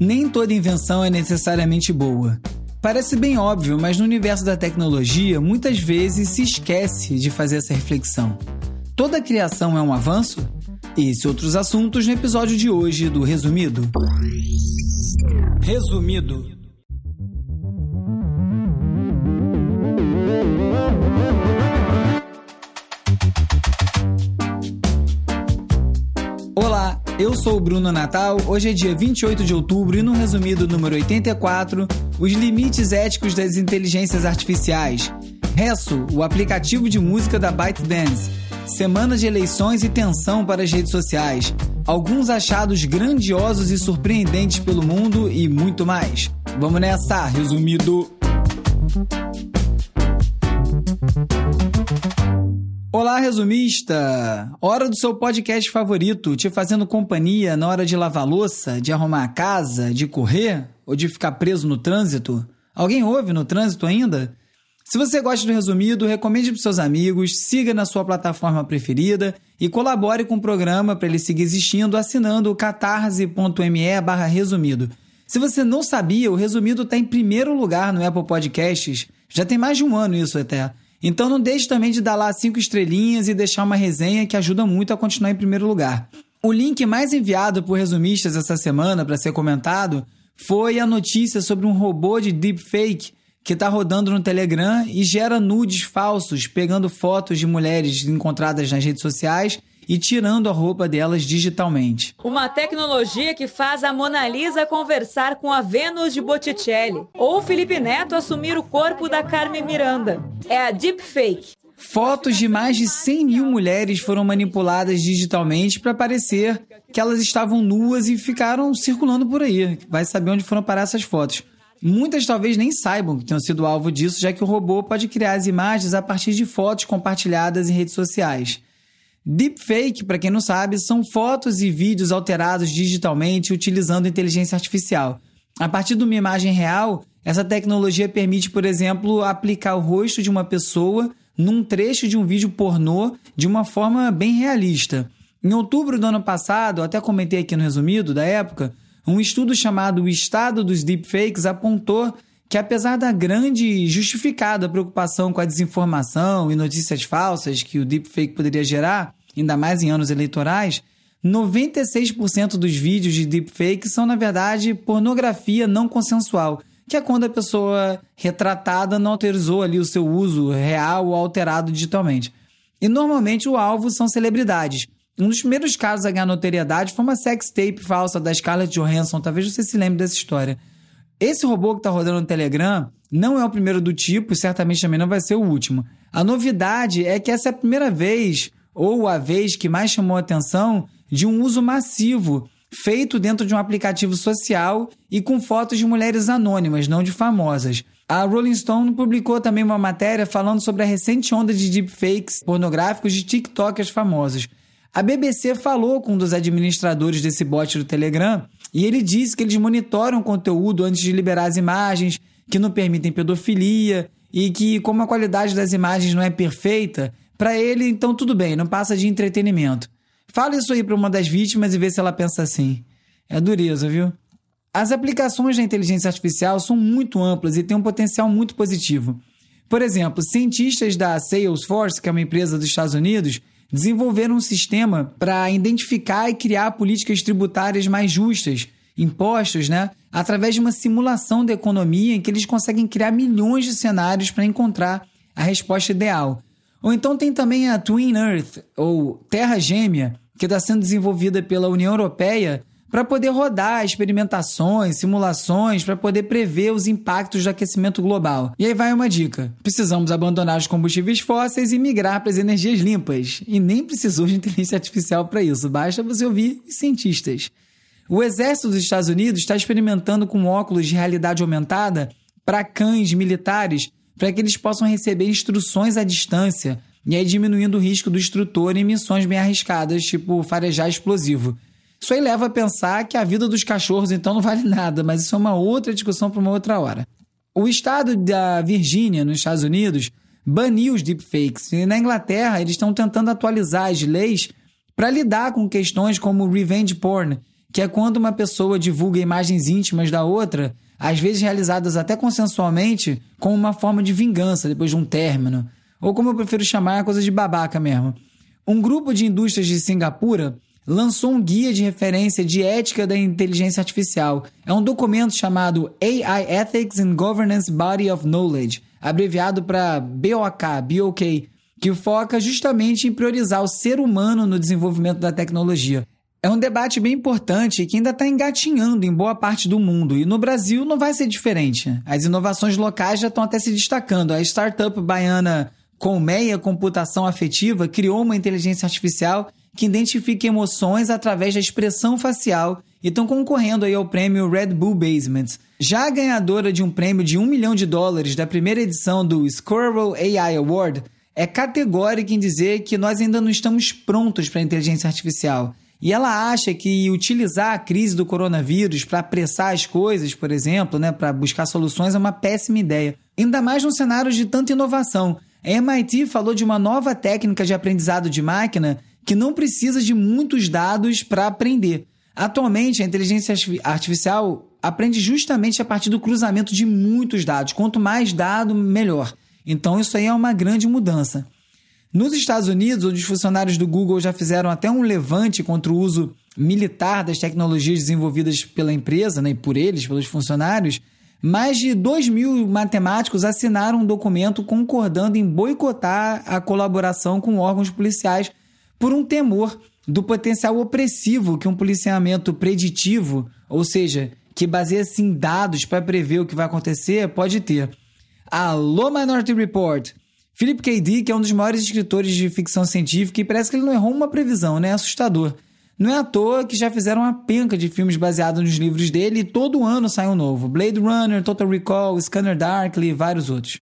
Nem toda invenção é necessariamente boa. Parece bem óbvio, mas no universo da tecnologia, muitas vezes se esquece de fazer essa reflexão. Toda criação é um avanço? Esse e outros assuntos no episódio de hoje do Resumido. Resumido. Eu sou o Bruno Natal. Hoje é dia 28 de outubro e no resumido número 84, os limites éticos das inteligências artificiais. Resso, o aplicativo de música da ByteDance. Semana de eleições e tensão para as redes sociais. Alguns achados grandiosos e surpreendentes pelo mundo e muito mais. Vamos nessa, resumido. Olá, resumista! Hora do seu podcast favorito, te fazendo companhia na hora de lavar louça, de arrumar a casa, de correr ou de ficar preso no trânsito? Alguém ouve no trânsito ainda? Se você gosta do resumido, recomende para seus amigos, siga na sua plataforma preferida e colabore com o programa para ele seguir existindo assinando o catarse.me resumido. Se você não sabia, o resumido está em primeiro lugar no Apple Podcasts. Já tem mais de um ano isso até. Então não deixe também de dar lá cinco estrelinhas e deixar uma resenha que ajuda muito a continuar em primeiro lugar. O link mais enviado por resumistas essa semana para ser comentado foi a notícia sobre um robô de deepfake que está rodando no Telegram e gera nudes falsos, pegando fotos de mulheres encontradas nas redes sociais e tirando a roupa delas digitalmente. Uma tecnologia que faz a Mona Lisa conversar com a Vênus de Botticelli ou Felipe Neto assumir o corpo da Carmen Miranda. É a deepfake. Fotos de mais de 100 mil mulheres foram manipuladas digitalmente para parecer que elas estavam nuas e ficaram circulando por aí. Vai saber onde foram parar essas fotos. Muitas talvez nem saibam que tenham sido alvo disso, já que o robô pode criar as imagens a partir de fotos compartilhadas em redes sociais. Deepfake, para quem não sabe, são fotos e vídeos alterados digitalmente utilizando inteligência artificial. A partir de uma imagem real, essa tecnologia permite, por exemplo, aplicar o rosto de uma pessoa num trecho de um vídeo pornô de uma forma bem realista. Em outubro do ano passado, até comentei aqui no resumido da época, um estudo chamado O Estado dos Deepfakes apontou que, apesar da grande e justificada preocupação com a desinformação e notícias falsas que o deepfake poderia gerar, ainda mais em anos eleitorais, 96% dos vídeos de deepfake são, na verdade, pornografia não consensual, que é quando a pessoa retratada não autorizou ali o seu uso real ou alterado digitalmente. E normalmente o alvo são celebridades. Um dos primeiros casos a ganhar notoriedade foi uma sex tape falsa da Scarlett Johansson, talvez você se lembre dessa história. Esse robô que está rodando no Telegram não é o primeiro do tipo e certamente também não vai ser o último. A novidade é que essa é a primeira vez, ou a vez que mais chamou atenção, de um uso massivo, feito dentro de um aplicativo social e com fotos de mulheres anônimas, não de famosas. A Rolling Stone publicou também uma matéria falando sobre a recente onda de deepfakes pornográficos de TikTokers famosos. A BBC falou com um dos administradores desse bot do Telegram e ele disse que eles monitoram o conteúdo antes de liberar as imagens, que não permitem pedofilia e que, como a qualidade das imagens não é perfeita, para ele, então tudo bem, não passa de entretenimento. Fala isso aí para uma das vítimas e vê se ela pensa assim. É dureza, viu? As aplicações da inteligência artificial são muito amplas e têm um potencial muito positivo. Por exemplo, cientistas da Salesforce, que é uma empresa dos Estados Unidos, desenvolveram um sistema para identificar e criar políticas tributárias mais justas, impostos, né? Através de uma simulação da economia em que eles conseguem criar milhões de cenários para encontrar a resposta ideal. Ou então tem também a Twin Earth, ou Terra Gêmea, que está sendo desenvolvida pela União Europeia para poder rodar experimentações, simulações, para poder prever os impactos do aquecimento global. E aí vai uma dica: precisamos abandonar os combustíveis fósseis e migrar para as energias limpas. E nem precisou de inteligência artificial para isso, basta você ouvir cientistas. O exército dos Estados Unidos está experimentando com óculos de realidade aumentada para cães militares para que eles possam receber instruções à distância e aí diminuindo o risco do instrutor em missões bem arriscadas, tipo farejar explosivo. Isso aí leva a pensar que a vida dos cachorros então não vale nada, mas isso é uma outra discussão para uma outra hora. O estado da Virgínia, nos Estados Unidos, baniu os deepfakes. E na Inglaterra, eles estão tentando atualizar as leis para lidar com questões como revenge porn, que é quando uma pessoa divulga imagens íntimas da outra, às vezes realizadas até consensualmente, como uma forma de vingança depois de um término, ou como eu prefiro chamar, coisa de babaca mesmo. Um grupo de indústrias de Singapura lançou um guia de referência de ética da inteligência artificial. É um documento chamado AI Ethics and Governance Body of Knowledge, abreviado para BOK, BOK, que foca justamente em priorizar o ser humano no desenvolvimento da tecnologia. É um debate bem importante que ainda está engatinhando em boa parte do mundo e no Brasil não vai ser diferente. As inovações locais já estão até se destacando. A startup baiana Colmeia Computação Afetiva criou uma inteligência artificial que identifica emoções através da expressão facial e estão concorrendo aí ao prêmio Red Bull Basement. Já a ganhadora de um prêmio de um milhão de dólares da primeira edição do Squirrel AI Award é categórica em dizer que nós ainda não estamos prontos para a inteligência artificial. E ela acha que utilizar a crise do coronavírus para apressar as coisas, por exemplo, né, para buscar soluções, é uma péssima ideia. Ainda mais num cenário de tanta inovação. A MIT falou de uma nova técnica de aprendizado de máquina que não precisa de muitos dados para aprender. Atualmente, a inteligência artificial aprende justamente a partir do cruzamento de muitos dados. Quanto mais dado, melhor. Então, isso aí é uma grande mudança. Nos Estados Unidos, onde os funcionários do Google já fizeram até um levante contra o uso militar das tecnologias desenvolvidas pela empresa, né, e por eles, pelos funcionários, mais de 2 mil matemáticos assinaram um documento concordando em boicotar a colaboração com órgãos policiais por um temor do potencial opressivo que um policiamento preditivo, ou seja, que baseia-se em dados para prever o que vai acontecer, pode ter. Alô, Minority Report! Philip K. Dick é um dos maiores escritores de ficção científica e parece que ele não errou uma previsão, né? Assustador. Não é à toa que já fizeram uma penca de filmes baseados nos livros dele e todo ano sai um novo. Blade Runner, Total Recall, Scanner Darkly e vários outros.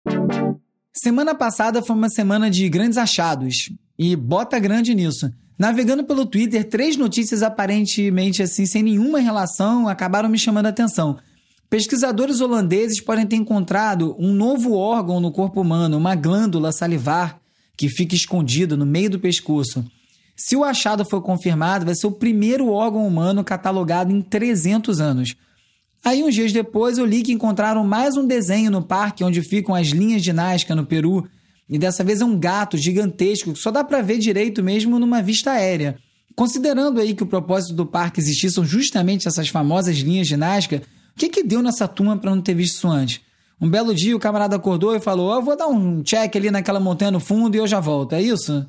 Semana passada foi uma semana de grandes achados. E bota grande nisso. Navegando pelo Twitter, três notícias aparentemente assim, sem nenhuma relação, acabaram me chamando a atenção. Pesquisadores holandeses podem ter encontrado um novo órgão no corpo humano, uma glândula salivar, que fica escondida no meio do pescoço. Se o achado for confirmado, vai ser o primeiro órgão humano catalogado em 300 anos. Aí, uns dias depois, eu li que encontraram mais um desenho no parque onde ficam as linhas de Nazca, no Peru. E dessa vez é um gato gigantesco que só dá para ver direito mesmo numa vista aérea. Considerando aí que o propósito do parque existir são justamente essas famosas linhas de Nazca, que, que deu nessa turma para não ter visto isso antes? Um belo dia o camarada acordou e falou: Eu vou dar um check ali naquela montanha no fundo e eu já volto. É isso?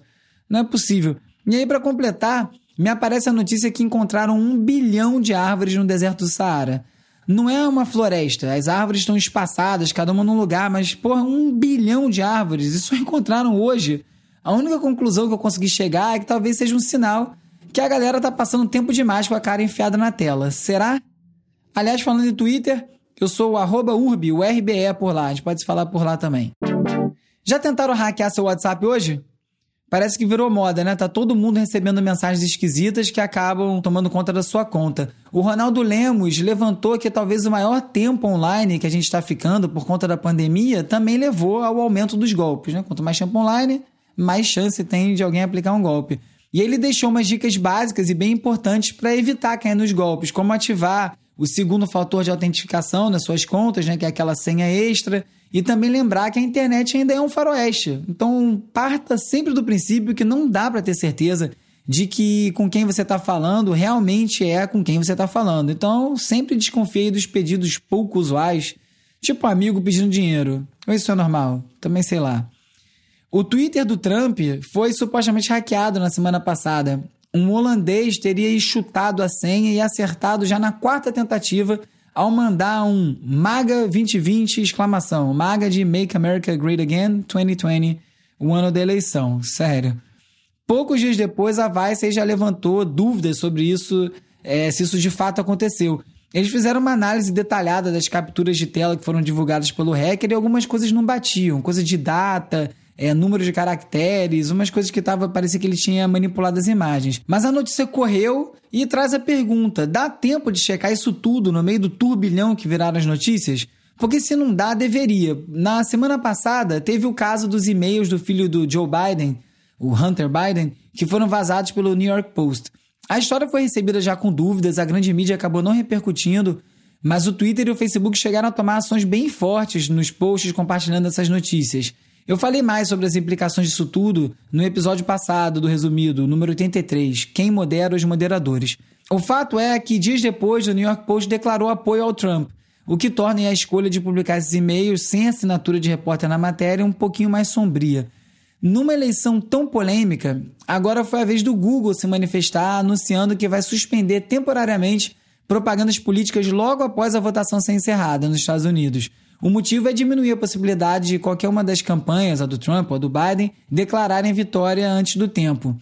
Não é possível. E aí, para completar, me aparece a notícia que encontraram um bilhão de árvores no deserto do Saara. Não é uma floresta, as árvores estão espaçadas, cada uma num lugar, mas, porra, um bilhão de árvores, e só encontraram hoje. A única conclusão que eu consegui chegar é que talvez seja um sinal que a galera tá passando tempo demais com a cara enfiada na tela. Será? Aliás, falando em Twitter, eu sou o urbi, o RBE por lá. A gente pode se falar por lá também. Já tentaram hackear seu WhatsApp hoje? Parece que virou moda, né? Tá todo mundo recebendo mensagens esquisitas que acabam tomando conta da sua conta. O Ronaldo Lemos levantou que talvez o maior tempo online que a gente está ficando por conta da pandemia também levou ao aumento dos golpes, né? Quanto mais tempo online, mais chance tem de alguém aplicar um golpe. E ele deixou umas dicas básicas e bem importantes para evitar cair nos golpes, como ativar o segundo fator de autentificação nas suas contas, né, que é aquela senha extra, e também lembrar que a internet ainda é um faroeste. Então, parta sempre do princípio que não dá para ter certeza de que com quem você está falando realmente é com quem você está falando. Então, sempre desconfie dos pedidos pouco usuais, tipo um amigo pedindo dinheiro. Ou isso é normal? Também sei lá. O Twitter do Trump foi supostamente hackeado na semana passada um holandês teria chutado a senha e acertado já na quarta tentativa ao mandar um MAGA 2020 exclamação, MAGA de Make America Great Again 2020, o ano da eleição. Sério. Poucos dias depois, a Vice já levantou dúvidas sobre isso, é, se isso de fato aconteceu. Eles fizeram uma análise detalhada das capturas de tela que foram divulgadas pelo hacker e algumas coisas não batiam, coisa de data, é, número de caracteres, umas coisas que tava, parecia que ele tinha manipulado as imagens. Mas a notícia correu e traz a pergunta: dá tempo de checar isso tudo no meio do turbilhão que viraram as notícias? Porque se não dá, deveria. Na semana passada, teve o caso dos e-mails do filho do Joe Biden, o Hunter Biden, que foram vazados pelo New York Post. A história foi recebida já com dúvidas, a grande mídia acabou não repercutindo, mas o Twitter e o Facebook chegaram a tomar ações bem fortes nos posts compartilhando essas notícias. Eu falei mais sobre as implicações disso tudo no episódio passado do resumido, número 83, Quem modera os moderadores. O fato é que dias depois o New York Post declarou apoio ao Trump, o que torna a escolha de publicar esses e-mails sem assinatura de repórter na matéria um pouquinho mais sombria. Numa eleição tão polêmica, agora foi a vez do Google se manifestar anunciando que vai suspender temporariamente propagandas políticas logo após a votação ser encerrada nos Estados Unidos. O motivo é diminuir a possibilidade de qualquer uma das campanhas, a do Trump ou a do Biden, declararem vitória antes do tempo.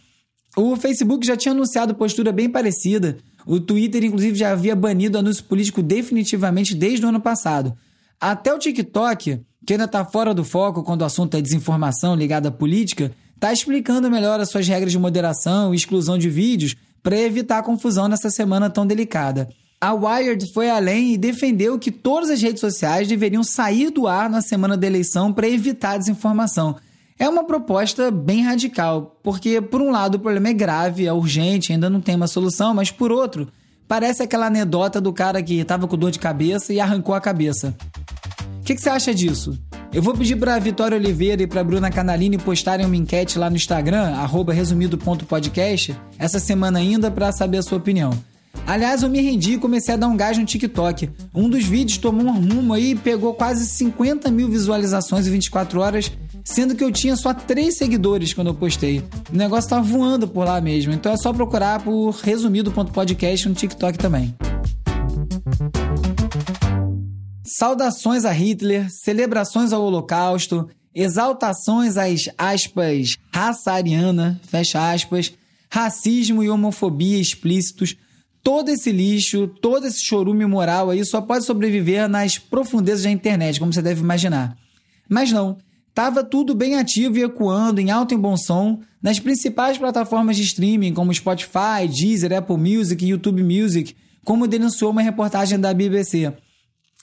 O Facebook já tinha anunciado postura bem parecida. O Twitter, inclusive, já havia banido anúncio político definitivamente desde o ano passado. Até o TikTok, que ainda está fora do foco quando o assunto é desinformação ligada à política, está explicando melhor as suas regras de moderação e exclusão de vídeos para evitar confusão nessa semana tão delicada. A Wired foi além e defendeu que todas as redes sociais deveriam sair do ar na semana da eleição para evitar a desinformação. É uma proposta bem radical, porque, por um lado, o problema é grave, é urgente, ainda não tem uma solução, mas, por outro, parece aquela anedota do cara que estava com dor de cabeça e arrancou a cabeça. O que, que você acha disso? Eu vou pedir para Vitória Oliveira e para Bruna Canalini postarem uma enquete lá no Instagram, resumido.podcast, essa semana ainda, para saber a sua opinião. Aliás, eu me rendi e comecei a dar um gás no TikTok. Um dos vídeos tomou um rumo aí e pegou quase 50 mil visualizações em 24 horas, sendo que eu tinha só 3 seguidores quando eu postei. O negócio tá voando por lá mesmo, então é só procurar por resumido.podcast no TikTok também. Saudações a Hitler, celebrações ao Holocausto, exaltações às aspas raça ariana, fecha aspas, racismo e homofobia explícitos todo esse lixo, todo esse chorume moral aí só pode sobreviver nas profundezas da internet, como você deve imaginar. Mas não, estava tudo bem ativo e ecoando em alto e bom som nas principais plataformas de streaming como Spotify, Deezer, Apple Music e YouTube Music, como denunciou uma reportagem da BBC.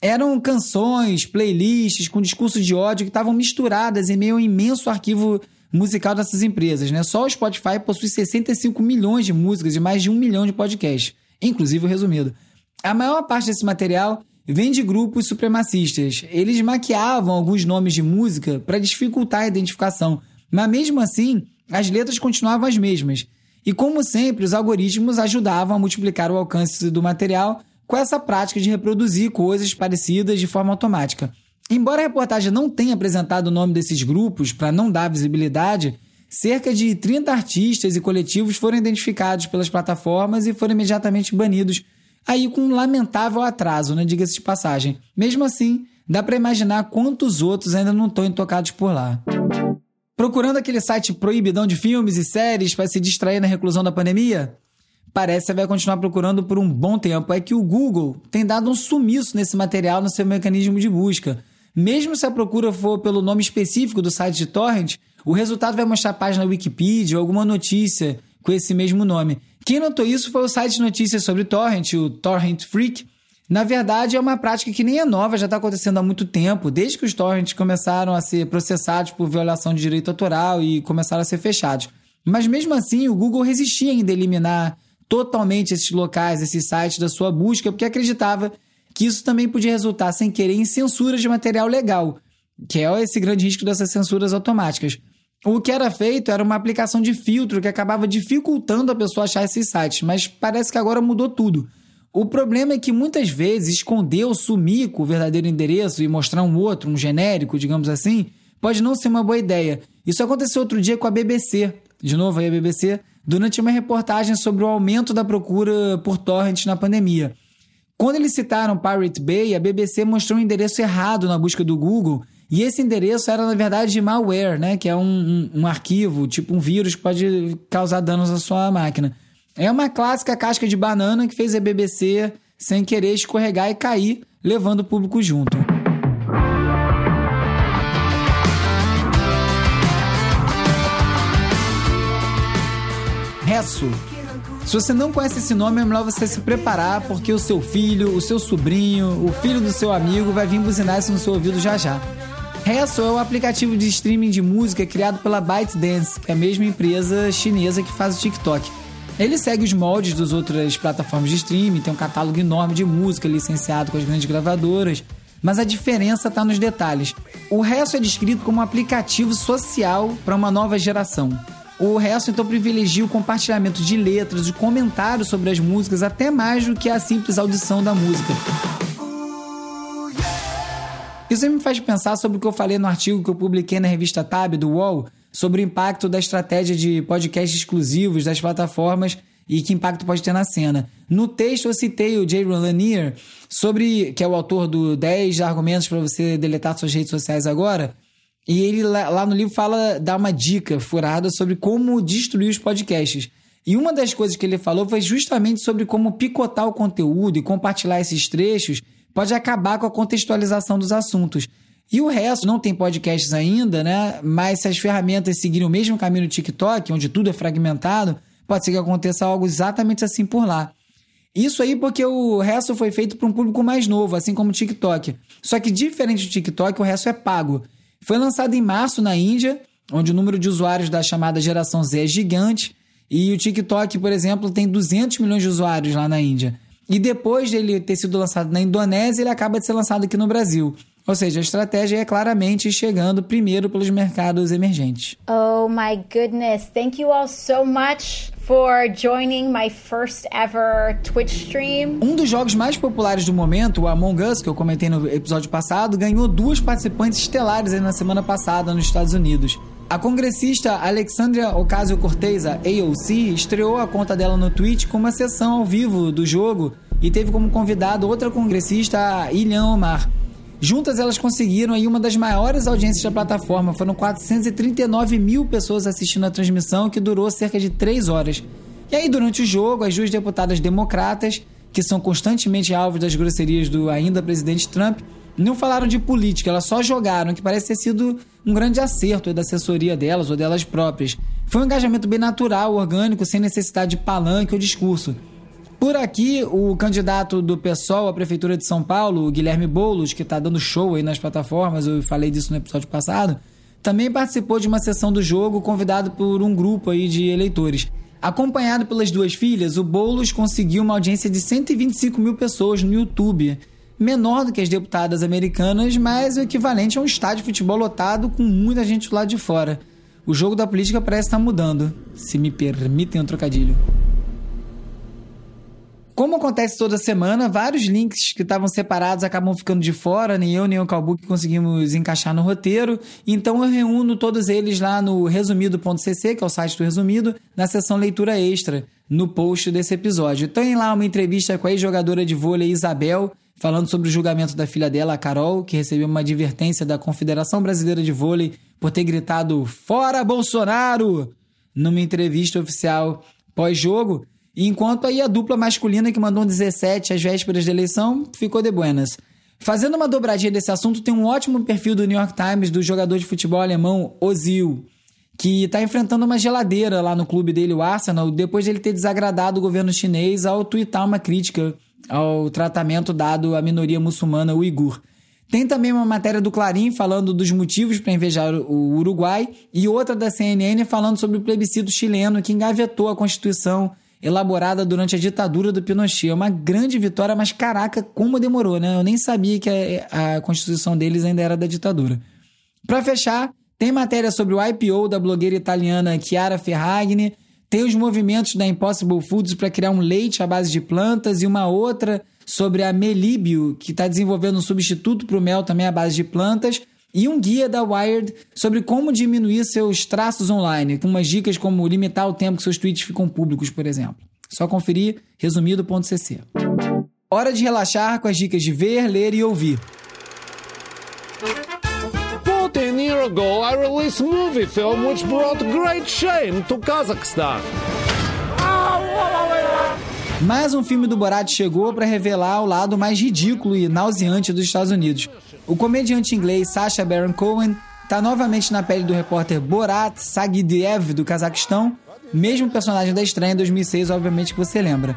Eram canções, playlists com discursos de ódio que estavam misturadas em meio ao imenso arquivo musical dessas empresas. Né? Só o Spotify possui 65 milhões de músicas e mais de um milhão de podcasts inclusive o resumido. A maior parte desse material vem de grupos supremacistas. Eles maquiavam alguns nomes de música para dificultar a identificação, mas mesmo assim, as letras continuavam as mesmas. E como sempre, os algoritmos ajudavam a multiplicar o alcance do material com essa prática de reproduzir coisas parecidas de forma automática. Embora a reportagem não tenha apresentado o nome desses grupos para não dar visibilidade, Cerca de 30 artistas e coletivos foram identificados pelas plataformas e foram imediatamente banidos, aí com um lamentável atraso, né, diga-se de passagem. Mesmo assim, dá para imaginar quantos outros ainda não estão intocados por lá. Procurando aquele site proibidão de filmes e séries para se distrair na reclusão da pandemia? Parece que vai continuar procurando por um bom tempo. É que o Google tem dado um sumiço nesse material no seu mecanismo de busca. Mesmo se a procura for pelo nome específico do site de torrent, o resultado vai mostrar a página Wikipedia ou alguma notícia com esse mesmo nome. Quem notou isso foi o site de notícias sobre torrent, o Torrent Freak. Na verdade, é uma prática que nem é nova, já está acontecendo há muito tempo, desde que os torrents começaram a ser processados por violação de direito autoral e começaram a ser fechados. Mas mesmo assim, o Google resistia em eliminar totalmente esses locais, esses sites da sua busca, porque acreditava que isso também podia resultar sem querer em censura de material legal, que é esse grande risco dessas censuras automáticas. O que era feito era uma aplicação de filtro que acabava dificultando a pessoa achar esses sites, mas parece que agora mudou tudo. O problema é que muitas vezes esconder ou sumir com o verdadeiro endereço e mostrar um outro, um genérico, digamos assim, pode não ser uma boa ideia. Isso aconteceu outro dia com a BBC, de novo aí a BBC, durante uma reportagem sobre o aumento da procura por torrents na pandemia. Quando eles citaram Pirate Bay, a BBC mostrou um endereço errado na busca do Google e esse endereço era, na verdade, malware, né? Que é um, um, um arquivo, tipo um vírus que pode causar danos à sua máquina. É uma clássica casca de banana que fez a BBC, sem querer, escorregar e cair, levando o público junto. Resso. Se você não conhece esse nome, é melhor você se preparar, porque o seu filho, o seu sobrinho, o filho do seu amigo vai vir buzinar isso no seu ouvido já já. Resso é o aplicativo de streaming de música criado pela ByteDance, que é a mesma empresa chinesa que faz o TikTok. Ele segue os moldes das outras plataformas de streaming, tem um catálogo enorme de música licenciado com as grandes gravadoras, mas a diferença está nos detalhes. O resto é descrito como um aplicativo social para uma nova geração. O resto então privilegia o compartilhamento de letras e comentários sobre as músicas até mais do que a simples audição da música. Isso me faz pensar sobre o que eu falei no artigo que eu publiquei na revista Tab do UOL sobre o impacto da estratégia de podcasts exclusivos das plataformas e que impacto pode ter na cena. No texto eu citei o Jay Lanier, sobre que é o autor do 10 argumentos para você deletar suas redes sociais agora, e ele lá no livro fala, dá uma dica furada sobre como destruir os podcasts. E uma das coisas que ele falou foi justamente sobre como picotar o conteúdo e compartilhar esses trechos pode acabar com a contextualização dos assuntos. E o resto não tem podcasts ainda, né? Mas se as ferramentas seguirem o mesmo caminho do TikTok, onde tudo é fragmentado, pode ser que aconteça algo exatamente assim por lá. Isso aí porque o resto foi feito para um público mais novo, assim como o TikTok. Só que diferente do TikTok, o resto é pago. Foi lançado em março na Índia, onde o número de usuários da chamada geração Z é gigante, e o TikTok, por exemplo, tem 200 milhões de usuários lá na Índia. E depois dele ter sido lançado na Indonésia, ele acaba de ser lançado aqui no Brasil. Ou seja, a estratégia é claramente chegando primeiro pelos mercados emergentes. Oh my goodness. Thank you all so much for joining my first ever Twitch stream. Um dos jogos mais populares do momento, o Among Us, que eu comentei no episódio passado, ganhou duas participantes estelares na semana passada nos Estados Unidos. A congressista Alexandria Ocasio-Cortez, AOC, estreou a conta dela no Twitch com uma sessão ao vivo do jogo e teve como convidado outra congressista, Ilhan Omar. Juntas elas conseguiram aí uma das maiores audiências da plataforma. Foram 439 mil pessoas assistindo a transmissão, que durou cerca de 3 horas. E aí, durante o jogo, as duas deputadas democratas, que são constantemente alvos das grosserias do ainda presidente Trump, não falaram de política, elas só jogaram, que parece ter sido um grande acerto da assessoria delas ou delas próprias. Foi um engajamento bem natural, orgânico, sem necessidade de palanque ou discurso. Por aqui, o candidato do PSOL à Prefeitura de São Paulo, Guilherme Boulos, que está dando show aí nas plataformas, eu falei disso no episódio passado, também participou de uma sessão do jogo convidado por um grupo aí de eleitores. Acompanhado pelas duas filhas, o Boulos conseguiu uma audiência de 125 mil pessoas no YouTube. Menor do que as deputadas americanas, mas o equivalente a um estádio de futebol lotado com muita gente lá de fora. O jogo da política parece estar mudando, se me permitem um trocadilho. Como acontece toda semana, vários links que estavam separados acabam ficando de fora, nem eu nem o Calbook conseguimos encaixar no roteiro. Então eu reúno todos eles lá no resumido.cc, que é o site do Resumido, na seção leitura extra, no post desse episódio. Tem lá uma entrevista com a ex-jogadora de vôlei Isabel, falando sobre o julgamento da filha dela, a Carol, que recebeu uma advertência da Confederação Brasileira de Vôlei por ter gritado Fora Bolsonaro! numa entrevista oficial pós-jogo. Enquanto aí a dupla masculina que mandou um 17 às vésperas da eleição ficou de buenas. Fazendo uma dobradinha desse assunto, tem um ótimo perfil do New York Times do jogador de futebol alemão Ozil, que está enfrentando uma geladeira lá no clube dele, o Arsenal, depois de ele ter desagradado o governo chinês ao twittar uma crítica ao tratamento dado à minoria muçulmana uigur. Tem também uma matéria do Clarim falando dos motivos para invejar o Uruguai e outra da CNN falando sobre o plebiscito chileno que engavetou a Constituição elaborada durante a ditadura do Pinochet. É uma grande vitória, mas caraca, como demorou, né? Eu nem sabia que a, a Constituição deles ainda era da ditadura. Para fechar, tem matéria sobre o IPO da blogueira italiana Chiara Ferragni, tem os movimentos da Impossible Foods para criar um leite à base de plantas e uma outra sobre a Melibio, que está desenvolvendo um substituto para o mel também à base de plantas e um guia da Wired sobre como diminuir seus traços online, com umas dicas como limitar o tempo que seus tweets ficam públicos, por exemplo. Só conferir resumido.cc. Hora de relaxar com as dicas de ver, ler e ouvir. 14 years ago, I released movie film which brought great shame to Kazakhstan. Mais um filme do Borat chegou para revelar o lado mais ridículo e nauseante dos Estados Unidos. O comediante inglês Sacha Baron Cohen está novamente na pele do repórter Borat Sagidiev do Cazaquistão, mesmo personagem da estreia em 2006, obviamente que você lembra.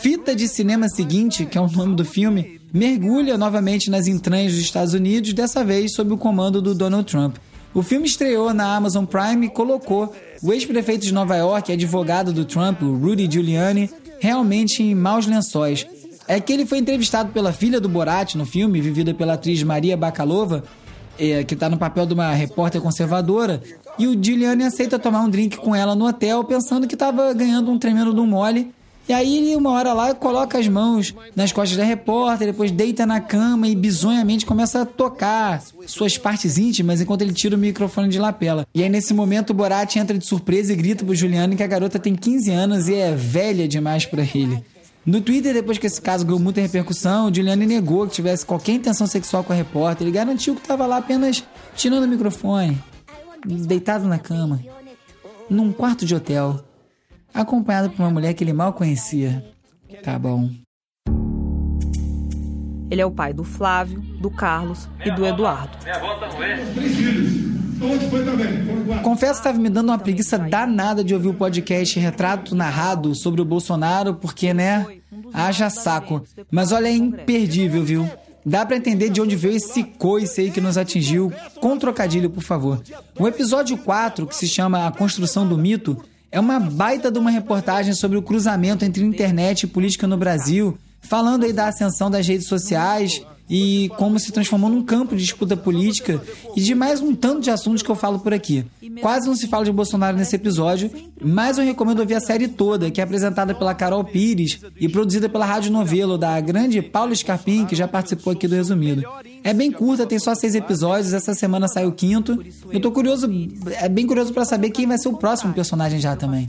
Fita de Cinema Seguinte, que é o nome do filme, mergulha novamente nas entranhas dos Estados Unidos, dessa vez sob o comando do Donald Trump. O filme estreou na Amazon Prime e colocou o ex-prefeito de Nova York, advogado do Trump, o Rudy Giuliani, realmente em maus lençóis. É que ele foi entrevistado pela filha do Borat no filme, vivida pela atriz Maria Bakalova, é, que está no papel de uma repórter conservadora, e o Giuliani aceita tomar um drink com ela no hotel, pensando que estava ganhando um tremendo do mole. E aí, uma hora lá, coloca as mãos nas costas da repórter, depois deita na cama e bizonhamente começa a tocar suas partes íntimas enquanto ele tira o microfone de lapela. E aí, nesse momento, o Borat entra de surpresa e grita pro Giuliani que a garota tem 15 anos e é velha demais para ele. No Twitter, depois que esse caso ganhou muita repercussão, o Giuliani negou que tivesse qualquer intenção sexual com a repórter. Ele garantiu que estava lá apenas tirando o microfone, deitado na cama, num quarto de hotel, acompanhado por uma mulher que ele mal conhecia. Tá bom. Ele é o pai do Flávio, do Carlos e do Eduardo. Confesso que estava me dando uma preguiça danada de ouvir o podcast Retrato Narrado sobre o Bolsonaro, porque, né? Haja saco. Mas olha, é imperdível, viu? Dá para entender de onde veio esse coice aí que nos atingiu. Com trocadilho, por favor. O episódio 4, que se chama A Construção do Mito, é uma baita de uma reportagem sobre o cruzamento entre internet e política no Brasil, falando aí da ascensão das redes sociais e como se transformou num campo de disputa política e de mais um tanto de assuntos que eu falo por aqui. Quase não se fala de Bolsonaro nesse episódio, mas eu recomendo ouvir a série toda, que é apresentada pela Carol Pires e produzida pela Rádio Novelo, da grande Paula Scarpim, que já participou aqui do Resumido. É bem curta, tem só seis episódios, essa semana sai o quinto. Eu tô curioso, é bem curioso para saber quem vai ser o próximo personagem já também.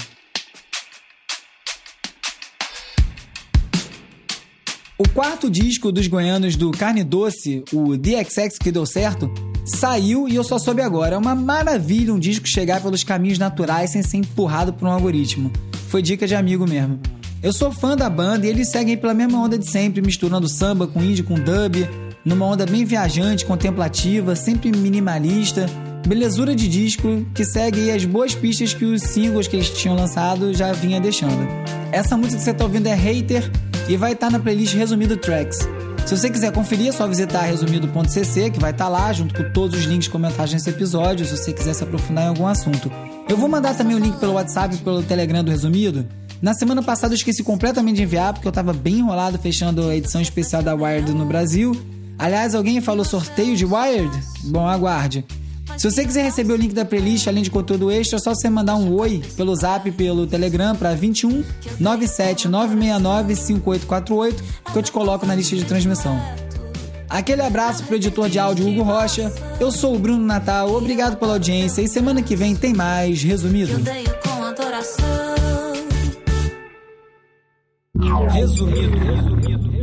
O quarto disco dos goianos do Carne Doce, o DXX que deu certo, saiu e eu só soube agora. É uma maravilha um disco chegar pelos caminhos naturais sem ser empurrado por um algoritmo. Foi dica de amigo mesmo. Eu sou fã da banda e eles seguem pela mesma onda de sempre, misturando samba com indie com dub, numa onda bem viajante, contemplativa, sempre minimalista. Belezura de disco que segue as boas pistas que os singles que eles tinham lançado já vinha deixando. Essa música que você está ouvindo é Hater e vai estar tá na playlist Resumido Tracks. Se você quiser conferir, é só visitar resumido.cc, que vai estar tá lá, junto com todos os links comentados nesse episódio, se você quiser se aprofundar em algum assunto. Eu vou mandar também o link pelo WhatsApp e pelo Telegram do Resumido. Na semana passada eu esqueci completamente de enviar, porque eu estava bem enrolado fechando a edição especial da Wired no Brasil. Aliás, alguém falou sorteio de Wired? Bom, aguarde. Se você quiser receber o link da playlist, além de conteúdo extra, é só você mandar um oi pelo zap pelo Telegram para 21 97 969 5848 que eu te coloco na lista de transmissão. Aquele abraço pro editor de áudio Hugo Rocha. Eu sou o Bruno Natal, obrigado pela audiência e semana que vem tem mais resumido. Resumido. resumido.